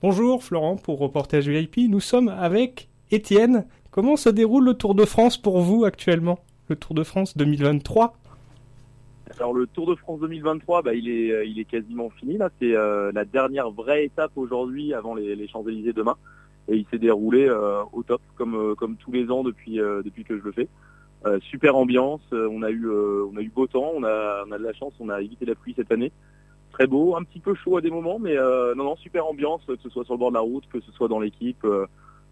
Bonjour Florent pour Reportage VIP. Nous sommes avec Étienne. Comment se déroule le Tour de France pour vous actuellement Le Tour de France 2023 alors le Tour de France 2023, bah, il, est, il est quasiment fini. C'est euh, la dernière vraie étape aujourd'hui avant les, Champs-Élysées demain, et il s'est déroulé euh, au top comme, euh, tous les ans depuis, que je le fais. super ambiance, on a eu beau temps, on a de la chance, on a évité la pluie cette année. Très beau, un petit peu chaud à des moments, mais non non super ambiance, que ce soit sur le bord de la route, que ce soit dans l'équipe,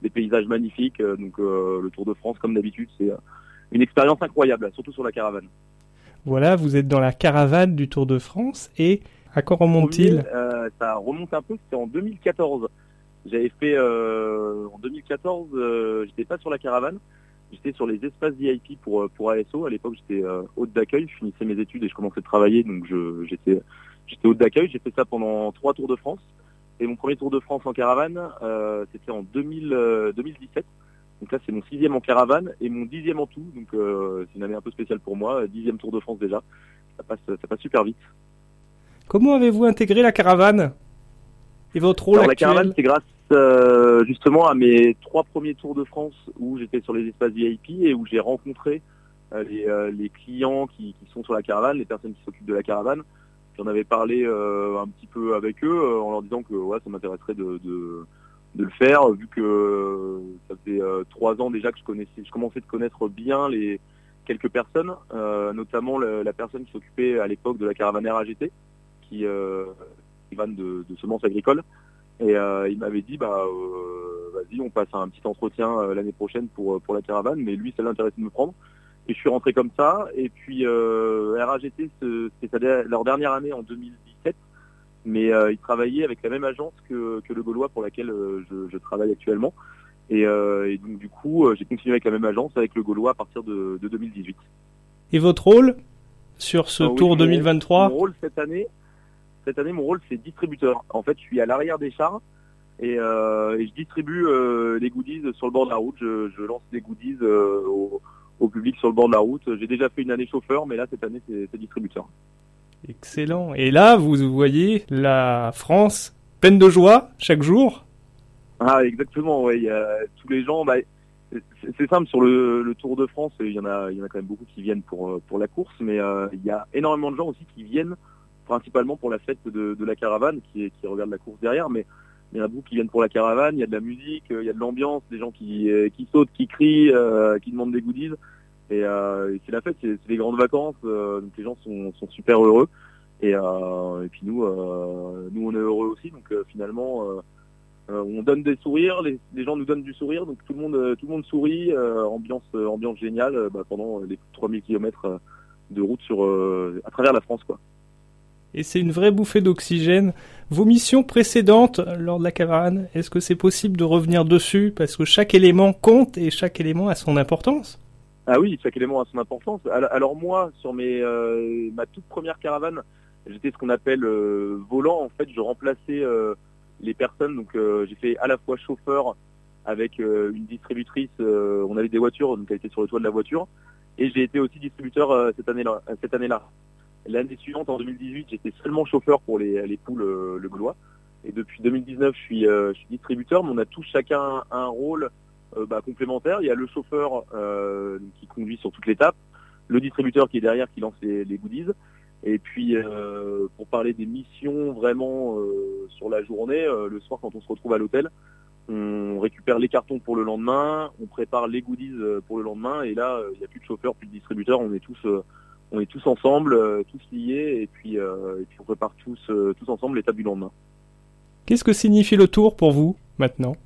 des paysages magnifiques. donc le Tour de France comme d'habitude, c'est une expérience incroyable, surtout sur la caravane. Voilà, vous êtes dans la caravane du Tour de France et à quoi remonte-t-il euh, Ça remonte un peu, c'était en 2014. J'avais fait euh, en 2014, euh, j'étais pas sur la caravane, j'étais sur les espaces VIP pour pour ASO. À l'époque, j'étais hôte d'accueil, je finissais mes études et je commençais à travailler, donc j'étais j'étais hôte d'accueil. J'ai fait ça pendant trois Tours de France. Et mon premier Tour de France en caravane, c'était en 2017. Donc là, c'est mon sixième en caravane et mon dixième en tout. Donc euh, c'est une année un peu spéciale pour moi. Dixième Tour de France déjà. Ça passe, ça passe super vite. Comment avez-vous intégré la caravane et votre rôle La caravane, c'est grâce euh, justement à mes trois premiers Tours de France où j'étais sur les espaces VIP et où j'ai rencontré euh, les, clients qui, sont sur la caravane, les personnes qui s'occupent de la caravane. J'en avais parlé un petit peu avec eux en leur disant que ouais, ça m'intéresserait de le faire, vu que ça faisait euh, trois ans déjà que je connaissais, je commençais de connaître bien les quelques personnes, euh, notamment la personne qui s'occupait à l'époque de la caravane RAGT, qui euh, de, semences agricoles. Et euh, il m'avait dit bah vas-y on passe un petit entretien l'année prochaine pour pour la caravane, mais lui ça l'intéressait de me prendre. Et je suis rentré comme ça. Et puis RAGT c'était leur dernière année en 2017 mais euh, il travaillait avec la même agence que, le Gaulois pour laquelle euh, je, travaille actuellement. Euh, et, donc du coup, j'ai continué avec la même agence avec le Gaulois à partir de, 2018. Et votre rôle sur ce ah Tour 2023 Mon rôle cette année, cette année, mon rôle c'est distributeur. En fait, je suis à l'arrière des chars et, je distribue les goodies sur le bord de la route. Je, lance des goodies au, au, public sur le bord de la route. J'ai déjà fait une année chauffeur, mais là cette année c'est distributeur. Excellent. Et là, vous voyez la France pleine de joie chaque jour? Ah, exactement. A tous les gens. Bah, c'est simple sur le, Tour de France. Il y en a, il y en a quand même beaucoup qui viennent pour euh, pour la course, mais euh, il y a énormément de gens aussi qui viennent principalement pour la fête de, la caravane, qui, qui regardent la course derrière, mais il y en a beaucoup qui viennent pour la caravane. Il y a de la musique, il y a de l'ambiance, des gens qui qui sautent, qui crient, euh, qui demandent des goodies. Et, euh, c'est la fête, c'est les grandes vacances, euh, donc les gens sont, sont super heureux. Et, euh, et puis nous, euh, nous on est heureux aussi, donc euh, finalement on donne des sourires, les, les, gens nous donnent du sourire, donc tout le monde, tout le monde sourit, ambiance, ambiance géniale bah, pendant les 3000 km de route sur, à travers la France, quoi. Et c'est une vraie bouffée d'oxygène. Vos missions précédentes lors de la caravane, est-ce que c'est possible de revenir dessus? Parce que chaque élément compte et chaque élément a son importance ah oui, chaque élément a son importance. Alors moi, sur mes, euh, ma toute première caravane, j'étais ce qu'on appelle euh, volant. En fait, je remplaçais euh, les personnes. Donc j'ai fait à la fois chauffeur avec une distributrice. on avait des voitures, donc elle était sur le toit de la voiture. Et j'ai été aussi distributeur cette année-là. Cette année-là. L'année suivante, en 2018, j'étais seulement chauffeur pour les, les poules le Gaulois. Et depuis 2019, je suis, je suis distributeur, mais on a tous chacun un rôle euh, bah, complémentaire. Il y a le chauffeur euh, qui conduit sur toute l'étape, le distributeur qui est derrière qui lance les, goodies. Et puis euh, pour parler des missions vraiment sur la journée, le soir quand on se retrouve à l'hôtel, on récupère les cartons pour le lendemain, on prépare les goodies pour le lendemain, et là il n'y a plus de chauffeur, plus de distributeur, on est tous on est tous ensemble, tous liés, et puis, et puis on prépare tous tous ensemble l'étape du lendemain. Qu'est-ce que signifie le tour pour vous maintenant?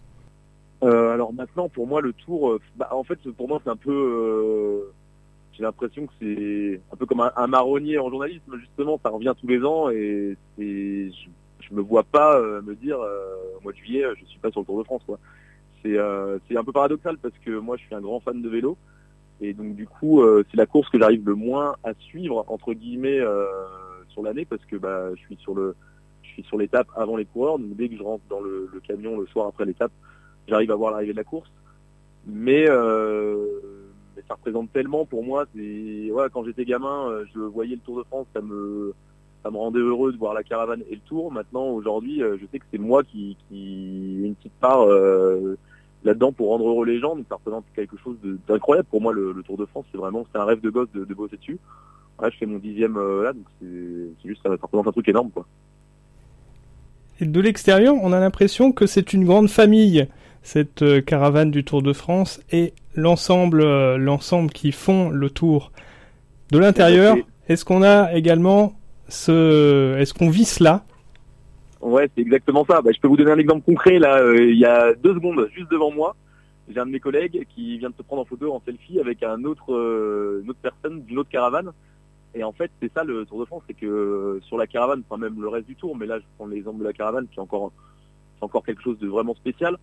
Euh, alors maintenant, pour moi, le tour, euh, bah, en fait, pour moi, c'est un peu, euh, j'ai l'impression que c'est un peu comme un, marronnier en journalisme. Justement, ça revient tous les ans et je, je me vois pas me dire au mois de juillet, je suis pas sur le Tour de France. Quoi. C'est un peu paradoxal parce que moi, je suis un grand fan de vélo et donc du coup, c'est la course que j'arrive le moins à suivre entre guillemets sur l'année parce que bah, je suis sur le, je suis sur l'étape avant les coureurs. Donc dès que je rentre dans le camion le soir après l'étape j'arrive à voir l'arrivée de la course. Mais, euh, ça représente tellement pour moi. Quand j'étais gamin, euh, je voyais le Tour de France, ça me ça me rendait heureux de voir la caravane et le tour. Maintenant, aujourd'hui, je sais que c'est moi qui, une petite part là-dedans pour rendre heureux les gens. Donc ça représente quelque chose d'incroyable pour moi. Le, Tour de France, c'est vraiment c'est un rêve de gosse de, de bosser dessus. Ouais, je fais mon dixième là, donc c'est juste ça, représente un truc énorme quoi. Et de l'extérieur, on a l'impression que c'est une grande famille cette euh, caravane du Tour de France et l'ensemble euh, l'ensemble qui font le tour. De l'intérieur, est-ce qu'on a également ce est-ce qu'on vit cela Ouais, c'est exactement ça. Bah, je peux vous donner un exemple concret là. Euh, il y a deux secondes, juste devant moi, j'ai un de mes collègues qui vient de se prendre en photo en selfie avec un autre, une autre personne d'une autre caravane. Et en fait, c'est ça le Tour de France, c'est que sur la caravane, enfin même le reste du Tour, mais là je prends l'exemple de la caravane qui est encore, c'est encore quelque chose de vraiment spécial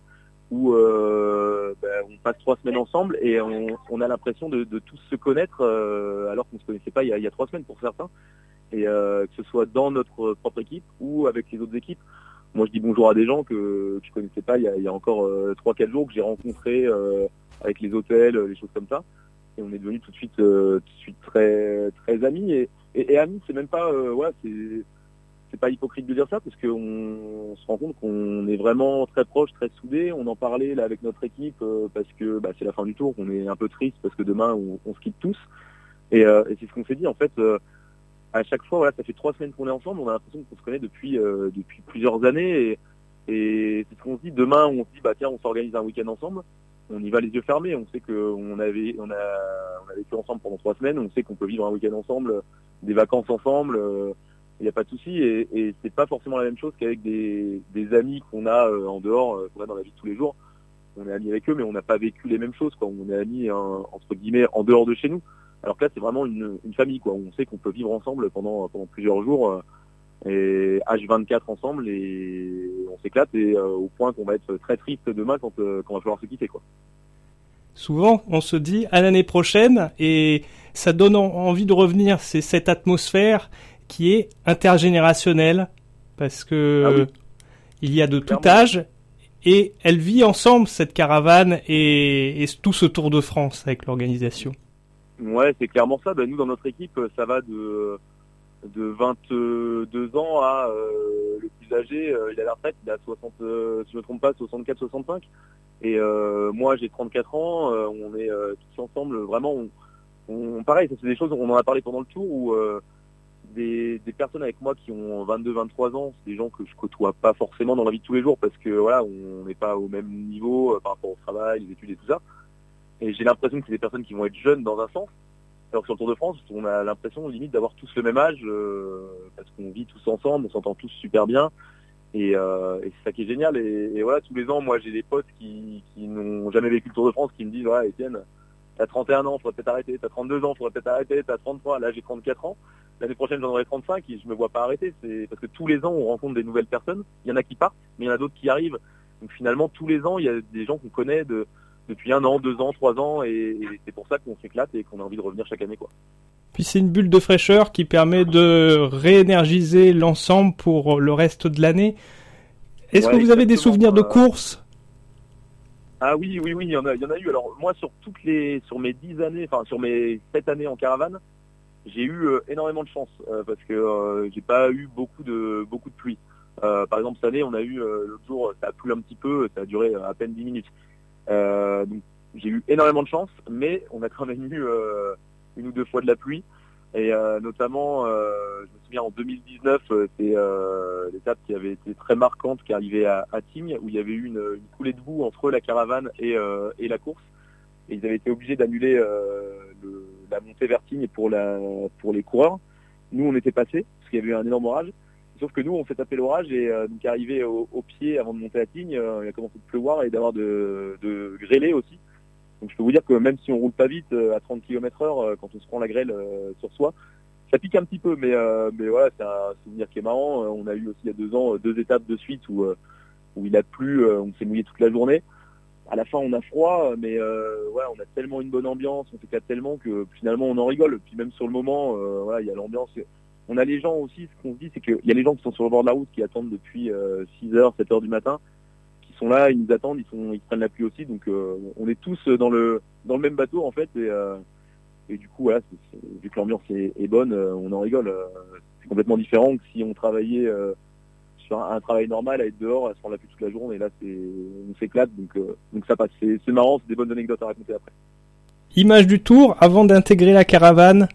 où euh, ben, on passe trois semaines ensemble et on, a l'impression de, tous se connaître euh, alors qu'on ne se connaissait pas il y, a, trois semaines pour certains. Et euh, que ce soit dans notre propre équipe ou avec les autres équipes. Moi je dis bonjour à des gens que, je ne connaissais pas il y a, encore trois, quatre jours que j'ai rencontrés avec les hôtels, les choses comme ça. Et on est devenus tout de suite, tout de suite très, très amis. Et, et, amis, c'est même pas, ouais, c'est c'est pas hypocrite de dire ça parce qu'on se rend compte qu'on est vraiment très proche, très soudés. On en parlait là avec notre équipe euh, parce que bah, c'est la fin du tour, on est un peu triste parce que demain on, se quitte tous. Et, euh, c'est ce qu'on s'est dit en fait. Euh, à chaque fois, voilà, ça fait trois semaines qu'on est ensemble. On a l'impression qu'on se connaît depuis depuis plusieurs années et, c'est ce qu'on se dit. Demain, on se dit bah tiens, on s'organise un week-end ensemble. On y va les yeux fermés. On sait qu'on on a on a vécu ensemble pendant trois semaines. On sait qu'on peut vivre un week-end ensemble, des vacances ensemble il n'y a pas de souci et, et c'est pas forcément la même chose qu'avec des, amis qu'on a euh, en dehors, euh, qu'on a dans la vie de tous les jours. On est amis avec eux, mais on n'a pas vécu les mêmes choses. Quoi. On est amis hein, entre guillemets en dehors de chez nous. Alors que là, c'est vraiment une, famille. Quoi. On sait qu'on peut vivre ensemble pendant, pendant plusieurs jours euh, et H24 ensemble et on s'éclate et au point qu'on va être très triste demain quand, quand on va falloir se quitter. Quoi. Souvent, on se dit à l'année prochaine et ça donne envie de revenir. C'est cette atmosphère qui est intergénérationnelle parce que ah il y a de tout âge et elle vit ensemble cette caravane et, tout ce Tour de France avec l'organisation. Ouais, c'est clairement ça. Ben, nous dans notre équipe, ça va de de 22 ans à euh, le plus âgé, euh, il a la retraite, il a 60, euh, si je me trompe pas, 64-65. Et moi j'ai 34 ans, on est tous ensemble, vraiment, on, pareil, c'est des choses, on en a parlé pendant le tour où des, personnes avec moi qui ont 22-23 ans, c'est des gens que je côtoie pas forcément dans la vie de tous les jours parce que voilà, on n'est pas au même niveau euh, par rapport au travail, les études et tout ça. Et j'ai l'impression que c'est des personnes qui vont être jeunes dans un sens. Alors que sur le Tour de France, on a l'impression limite d'avoir tous le même âge euh, parce qu'on vit tous ensemble, on s'entend tous super bien. Et, euh, c'est ça qui est génial. Et, voilà, tous les ans, moi j'ai des potes qui, n'ont jamais vécu le Tour de France qui me disent, ouais, Étienne, t'as 31 ans, faudrait peut-être arrêter, t'as 32 ans, faudrait peut-être arrêter, t'as 33, là j'ai 34 ans l'année prochaine j'en aurai 35 et je me vois pas arrêter. C'est parce que tous les ans on rencontre des nouvelles personnes. Il y en a qui partent, mais il y en a d'autres qui arrivent. Donc finalement tous les ans il y a des gens qu'on connaît de, depuis un an, deux ans, trois ans et, c'est pour ça qu'on s'éclate et qu'on a envie de revenir chaque année quoi. Puis c'est une bulle de fraîcheur qui permet de réénergiser l'ensemble pour le reste de l'année. Est-ce que vous avez des souvenirs de course ah oui, oui, oui, il y en a, il y en a eu. Alors moi, sur toutes les, sur mes dix années, enfin sur mes sept années en caravane, j'ai eu euh, énormément de chance euh, parce que euh, j'ai pas eu beaucoup de beaucoup de pluie. par exemple, cette année, on a eu l'autre jour, ça a plu un petit peu, ça a duré à peine 10 minutes. Donc j'ai eu énormément de chance, mais on a quand même eu une ou deux fois de la pluie. Et notamment, je me souviens en 2019, c'est l'étape qui avait été très marquante, qui arrivait à, à Tignes, où il y avait eu une, coulée de boue entre la caravane et, la course. Et ils avaient été obligés d'annuler le, la montée vertigne pour, la, pour les coureurs. Nous, on était passés, parce qu'il y avait eu un énorme orage. Sauf que nous, on s'est tapé l'orage et euh, donc arrivé au, pied avant de monter à Tignes, euh, il a commencé de pleuvoir et d'avoir de, de grêler aussi. Donc je peux vous dire que même si on roule pas vite euh, à 30 km heure, quand on se prend la grêle sur soi, ça pique un petit peu, mais, mais voilà, c'est un souvenir qui est marrant. On a eu aussi il y a deux ans deux étapes de suite où, où il a plu, on s'est mouillé toute la journée à la fin on a froid, mais on a tellement une bonne ambiance, on s'éclate tellement que finalement on en rigole. Puis même sur le moment, il y a l'ambiance. On a les gens aussi, ce qu'on se dit, c'est qu'il y a les gens qui sont sur le bord de la route, qui attendent depuis 6h, euh, 7h du matin, qui sont là, ils nous attendent, ils prennent la pluie aussi. Donc on est tous dans le dans le même bateau en fait, et, du coup vu que l'ambiance est, bonne, on en rigole. c'est complètement différent que si on travaillait sur un, travail normal à être dehors, à se prendre la pluie toute la journée. Et là, on s'éclate, donc, ça passe. C'est marrant, c'est des bonnes anecdotes à raconter après. Image du tour avant d'intégrer la caravane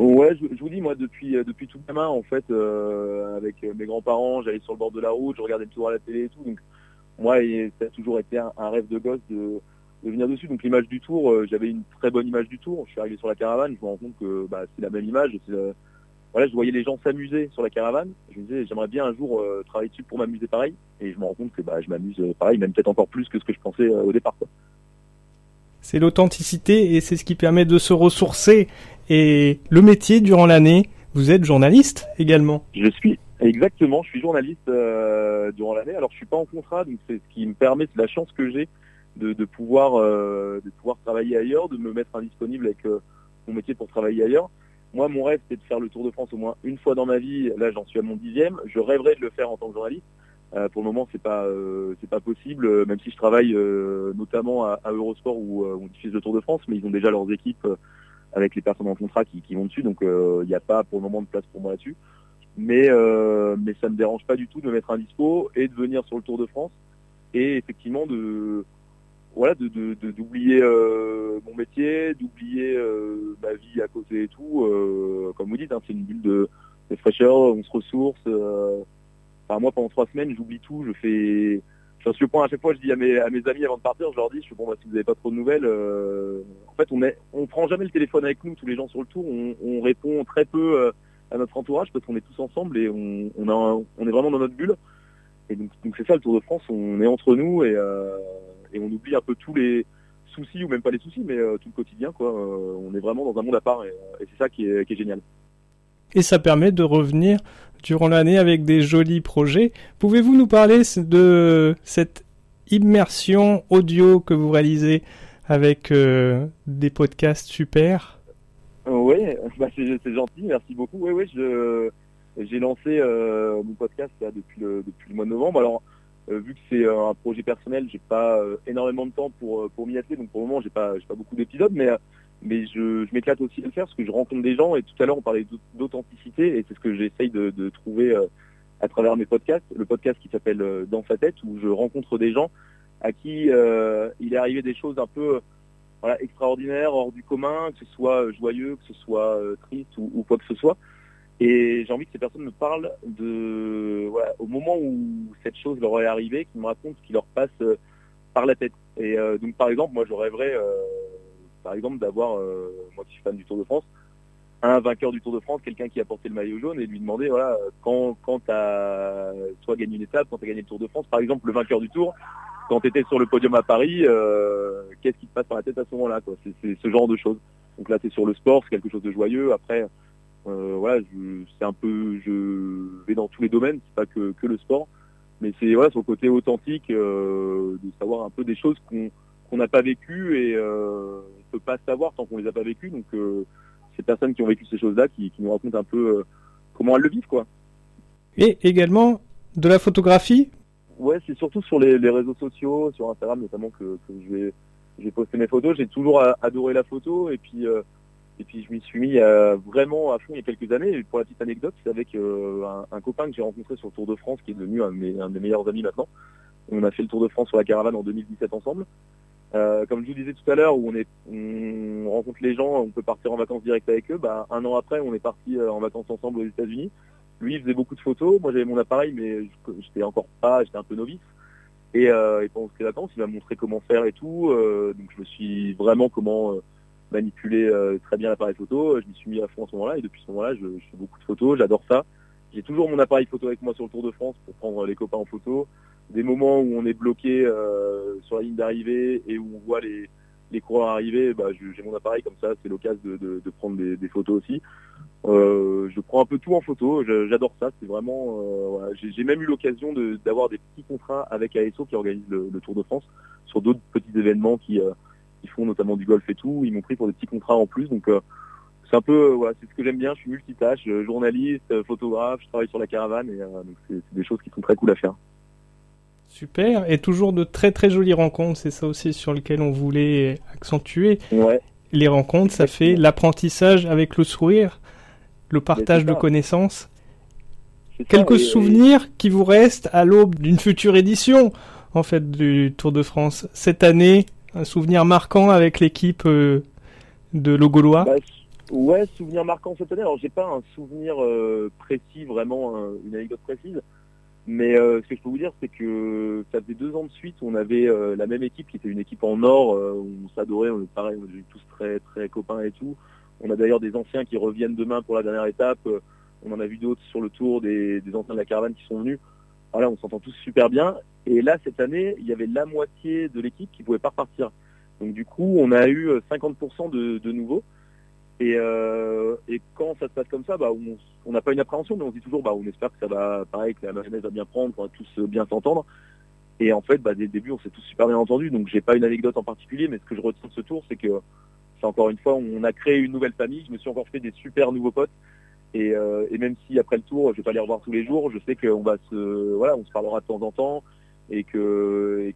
Ouais, je, vous dis, moi, depuis, depuis tout gamin, en fait, avec mes grands-parents, j'allais sur le bord de la route, je regardais tour à la télé et tout. Donc, moi, ça a toujours été un, rêve de gosse de, venir dessus. Donc, l'image du tour, j'avais une très bonne image du tour. Je suis arrivé sur la caravane, je me rends compte que bah, c'est la même image. voilà, je voyais les gens s'amuser sur la caravane. Je me disais, j'aimerais bien un jour travailler dessus pour m'amuser pareil. Et je me rends compte que bah, je m'amuse pareil, même peut-être encore plus que ce que je pensais au départ. C'est l'authenticité et c'est ce qui permet de se ressourcer. Et le métier durant l'année, vous êtes journaliste également. Je suis exactement, je suis journaliste euh, durant l'année. Alors je suis pas en contrat, donc c'est ce qui me permet, c'est la chance que j'ai de, pouvoir euh, de pouvoir travailler ailleurs, de me mettre indisponible avec euh, mon métier pour travailler ailleurs. Moi, mon rêve, c'est de faire le Tour de France au moins une fois dans ma vie. Là, j'en suis à mon dixième. Je rêverais de le faire en tant que journaliste. Pour le moment, c'est pas c'est pas possible, même si je travaille notamment à, Eurosport où on diffuse le Tour de France, mais ils ont déjà leurs équipes avec les personnes en contrat qui, vont dessus, donc il n'y a pas pour le moment de place pour moi là-dessus. Mais mais ça me dérange pas du tout de me mettre un dispo et de venir sur le Tour de France et effectivement de voilà d'oublier mon métier, d'oublier ma vie à côté et tout. comme vous dites, hein, c'est une bulle de, fraîcheur, on se ressource moi, pendant trois semaines, j'oublie tout. Je fais, je suis point à chaque fois, je dis à mes, amis avant de partir, je leur dis, je suis bon, bah, si vous n'avez pas trop de nouvelles, euh, en fait, on est, on prend jamais le téléphone avec nous, tous les gens sur le tour, on, répond très peu euh, à notre entourage parce qu'on est tous ensemble et on, est vraiment dans notre bulle. Et donc, c'est ça le Tour de France, on est entre nous et, euh, et on oublie un peu tous les soucis ou même pas les soucis, mais tout le quotidien, on est vraiment dans un monde à part et, c'est ça qui est génial. Et ça permet de revenir durant l'année avec des jolis projets. Pouvez-vous nous parler de cette immersion audio que vous réalisez avec euh, des podcasts super? Oui, bah c'est gentil, merci beaucoup. Oui, oui, j'ai lancé euh, mon podcast depuis, le, mois de novembre. Alors, euh, vu que c'est un projet personnel, j'ai pas énormément de temps pour, pour m'y atteler, donc pour le moment, j'ai pas, pas beaucoup d'épisodes, mais mais je, je m'éclate aussi à le faire parce que je rencontre des gens et tout à l'heure on parlait d'authenticité et c'est ce que j'essaye de, de, trouver euh, à travers mes podcasts. Le podcast qui s'appelle euh, Dans sa tête où je rencontre des gens à qui euh, il est arrivé des choses un peu voilà, extraordinaires, hors du commun, que ce soit joyeux, que ce soit triste ou, quoi que ce soit. Et j'ai envie que ces personnes me parlent de voilà, au moment où cette chose leur est arrivée, qu'ils me racontent ce qui leur passe par la tête. Et donc par exemple, moi je rêverais par exemple, d'avoir, euh, moi qui suis fan du Tour de France, un vainqueur du Tour de France, quelqu'un qui a porté le maillot jaune et lui demander, voilà, quand, quand tu as soit gagné une étape, quand tu as gagné le Tour de France, par exemple, le vainqueur du Tour, quand tu étais sur le podium à Paris, euh, qu'est-ce qui te passe par la tête à ce moment-là C'est ce genre de choses. Donc là, c'est sur le sport, c'est quelque chose de joyeux. Après, euh, voilà, c'est un peu, je vais dans tous les domaines, c'est pas que, que le sport, mais c'est voilà, le côté authentique, de savoir un peu des choses qu'on qu'on n'a pas vécues et peut pas savoir tant qu'on les a pas vécues. Donc euh, ces personnes qui ont vécu ces choses-là qui, nous racontent un peu euh, comment elles le vivent, quoi. Et également de la photographie? Ouais, c'est surtout sur les, réseaux sociaux, sur Instagram notamment que, je vais j'ai posté mes photos. J'ai toujours adoré la photo et puis euh, et puis je m'y suis mis vraiment à fond il y a quelques années. Et pour la petite anecdote, c'est avec un, copain que j'ai rencontré sur le Tour de France, qui est devenu un de mes, un de mes meilleurs amis maintenant. On a fait le Tour de France sur la caravane en 2017 ensemble. Euh, comme je vous disais tout à l'heure, où on, rencontre les gens, on peut partir en vacances direct avec eux. Bah, un an après, on est parti euh, en vacances ensemble aux États-Unis. Lui, il faisait beaucoup de photos. Moi, j'avais mon appareil, mais j'étais encore pas, j'étais un peu novice. Et, euh, et pendant ces vacances, il m'a montré comment faire et tout. Euh, donc, je me suis vraiment comment manipuler très bien l'appareil photo. Je m'y suis mis à fond à ce moment-là. Et depuis ce moment-là, je fais beaucoup de photos. J'adore ça. J'ai toujours mon appareil photo avec moi sur le Tour de France pour prendre les copains en photo des moments où on est bloqué euh, sur la ligne d'arrivée et où on voit les, coureurs arriver, bah, j'ai mon appareil comme ça, c'est l'occasion de, prendre des, photos aussi. Euh, je prends un peu tout en photo, j'adore ça, c'est vraiment. Euh. J'ai même eu l'occasion d'avoir des petits contrats avec ASO qui organise le, Tour de France sur d'autres petits événements qui, font notamment du golf et tout. Ils m'ont pris pour des petits contrats en plus, donc c'est un peu, voilà, c'est ce que j'aime bien. Je suis multitâche, journaliste, photographe, je travaille sur la caravane et c'est des choses qui sont très cool à faire. Super, et toujours de très très jolies rencontres, c'est ça aussi sur lequel on voulait accentuer. Ouais. Les rencontres, ça fait l'apprentissage avec le sourire. le partage de connaissances. Quelques souvenirs qui vous restent à l'aube d'une future édition, en fait, du Tour de France. Cette année, un souvenir marquant avec l'équipe euh, de Logolois bah, Ouais, souvenir marquant cette année. Alors, j'ai pas un souvenir euh, précis, vraiment, une anecdote précise. Mais euh, ce que je peux vous dire, c'est que ça faisait deux ans de suite, on avait la même équipe qui était une équipe en or. on s'adorait, on est pareil, on était tous très très copains et tout. On a d'ailleurs des anciens qui reviennent demain pour la dernière étape. On en a vu d'autres sur le tour, des, anciens de la caravane qui sont venus. Voilà, on s'entend tous super bien. Et là, cette année, il y avait la moitié de l'équipe qui pouvait pas repartir. Donc du coup, on a eu 50% euh, de, nouveaux. Euh, et, quand ça se passe comme ça, bah, on n'a pas une appréhension, mais on dit toujours, bah, on espère que ça va, pareil, que la mayonnaise va bien prendre, qu'on va tous euh, bien s'entendre. Et en fait, bah, dès le début, on s'est tous super bien entendus. Donc j'ai pas une anecdote en particulier, mais ce que je retiens de ce tour, c'est que c'est encore une fois, on a créé une nouvelle famille. Je me suis encore fait des super nouveaux potes. Euh, et, même si après le tour, je vais pas les revoir tous les jours, je sais qu'on va se, voilà, on se parlera de temps en temps et que,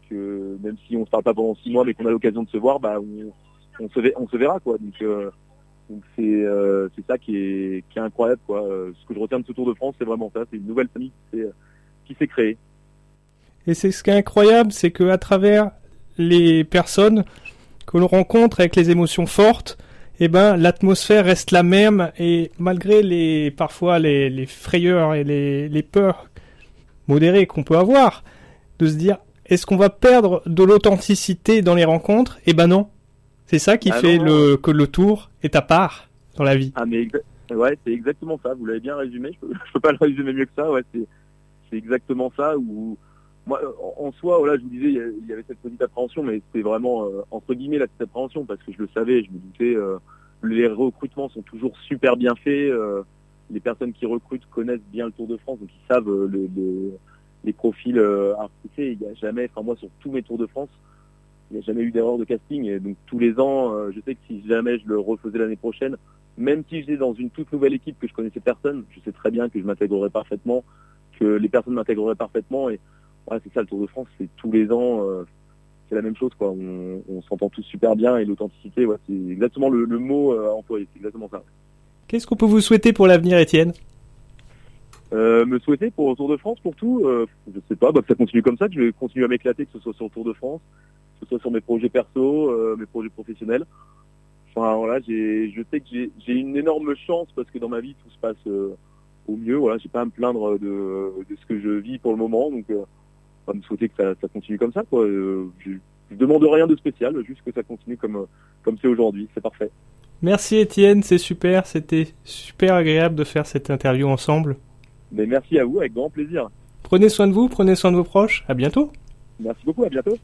même si on se parle pas pendant six mois, mais qu'on a l'occasion de se voir, bah, on, se, verra quoi. Donc, euh, donc c'est, euh, ça qui est, qui est incroyable quoi. Ce que je retiens de ce Tour de France, c'est vraiment ça, c'est une nouvelle famille qui s'est, créée. Et c'est ce qui est incroyable, c'est que à travers les personnes que l'on rencontre avec les émotions fortes, eh ben l'atmosphère reste la même et malgré les parfois les, frayeurs et les, peurs modérées qu'on peut avoir, de se dire est-ce qu'on va perdre de l'authenticité dans les rencontres? Eh ben non. C'est ça qui ah fait le que le tour est à part dans la vie. Ah mais ouais, c'est exactement ça. Vous l'avez bien résumé. Je peux, peux pas le résumer mieux que ça. Ouais, c'est exactement ça. Où moi, en soi, voilà, je vous disais, il y avait cette petite appréhension, mais c'était vraiment euh, entre guillemets la petite appréhension parce que je le savais, je me doutais. Euh, les recrutements sont toujours super bien faits. Euh, les personnes qui recrutent connaissent bien le Tour de France, donc ils savent les profils artistés. Il n'y a jamais, enfin moi sur tous mes Tours de France, il n'y a jamais eu d'erreur de casting. Et donc tous les ans, je sais que si jamais je le refaisais l'année prochaine, même si j'étais dans une toute nouvelle équipe que je connaissais personne, je sais très bien que je m'intégrerais parfaitement, que les personnes m'intégreraient parfaitement et ouais, c'est ça le Tour de France, c'est tous les ans, euh, c'est la même chose quoi. On, s'entend tous super bien et l'authenticité, ouais, c'est exactement le, mot euh, à employer, c'est exactement ça. Qu'est-ce qu'on peut vous souhaiter pour l'avenir, Étienne? Euh, me souhaiter pour le Tour de France pour tout, je sais pas, bah, que ça continue comme ça, que je vais continuer à m'éclater, que ce soit sur le Tour de France, ce soit sur mes projets perso, mes projets professionnels. Enfin voilà, je sais que j'ai une énorme chance parce que dans ma vie tout se passe au mieux. Voilà, j'ai pas à me plaindre de, de, ce que je vis pour le moment, donc pas me souhaiter que ça, continue comme ça. Quoi. Euh, je, ne demande rien de spécial, juste que ça continue comme comme c'est aujourd'hui. C'est parfait. Merci Étienne, c'est super. C'était super agréable de faire cette interview ensemble. Mais merci à vous, avec grand plaisir. Prenez soin de vous, prenez soin de vos proches. À bientôt. Merci beaucoup, à bientôt.